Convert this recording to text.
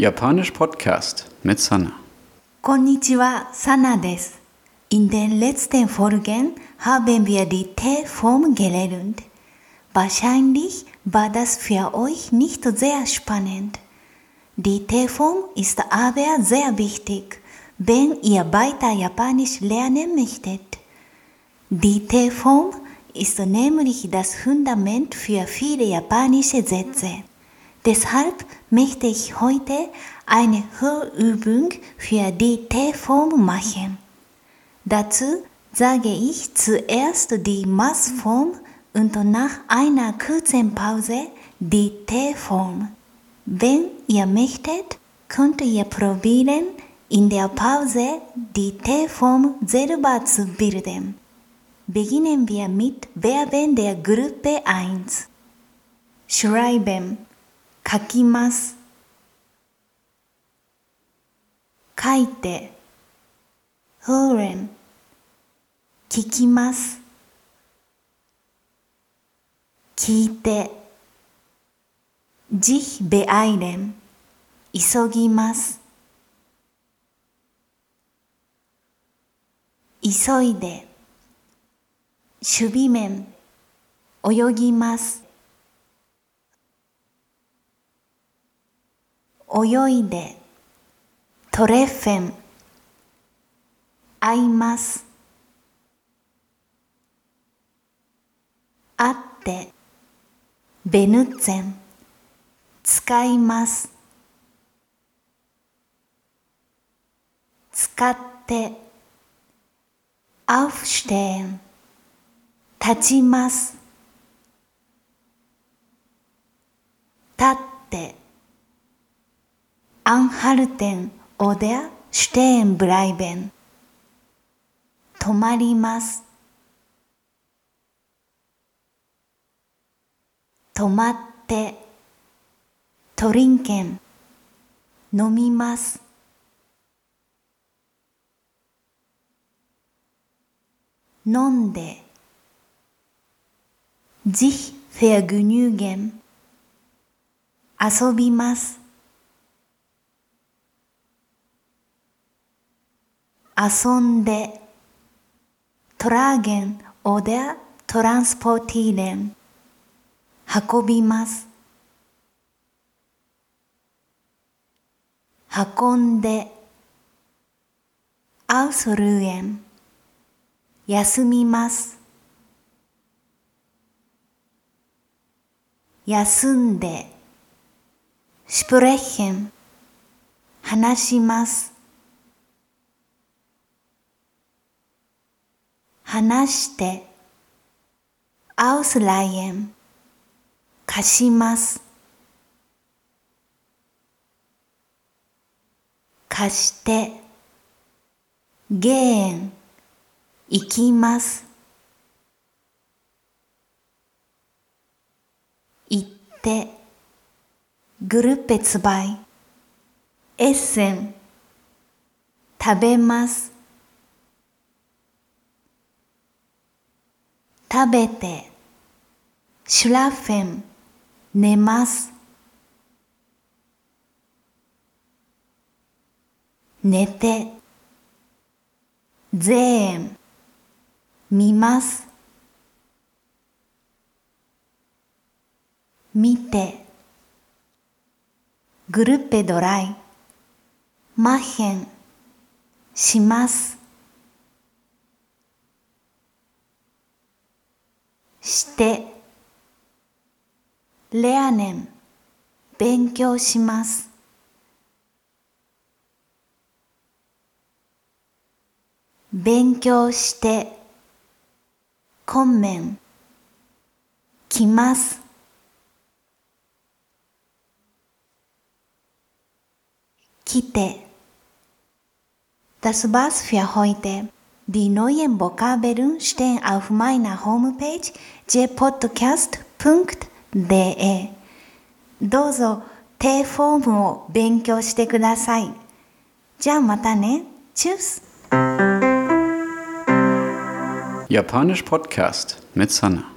Japanisch Podcast mit Sana. Konnichiwa, Sana des. In den letzten Folgen haben wir die T-Form gelernt. Wahrscheinlich war das für euch nicht sehr spannend. Die T-Form ist aber sehr wichtig, wenn ihr weiter Japanisch lernen möchtet. Die T-Form ist nämlich das Fundament für viele japanische Sätze. Deshalb möchte ich heute eine Hörübung für die T-Form machen. Dazu sage ich zuerst die Maßform und nach einer kurzen Pause die T-Form. Wenn ihr möchtet, könnt ihr probieren, in der Pause die T-Form selber zu bilden. Beginnen wir mit Verben der Gruppe 1. Schreiben 書きます。書いて hören 聞きます。聞いて sich beeilen 急ぎます。急いで守備面泳ぎます。泳いでトレフェン会います。会ってベヌツェン使います。使ってアウフシュテーン立ちます。立って anhalten oder stehen bleiben 止まります止まってトリンケン飲みます飲んで sich vergnügen 遊びます遊んで。トラーゲンオデトランスポティーレン。運びます。運んで。アウソルーエン。休みます。休んで。シプレッヘン。話します。話して、ausleihen 貸します。貸して、gehen 行きます。行って、グルッペツバイエッセン食べます。食べて、シュラフェン、寝ます。寝て、ゼーン、見ます。見て、グルッペドライ、マッヘン、します。して、レアネン、勉強します。勉強して、コンメン、来ます。来て。Das war's für heute. Die neuen Vokabeln stehen auf meiner Homepage jpodcast.de どうぞ T フォームを勉強してください。じゃあまたね。チュース Japanisch Podcast mit Sanna.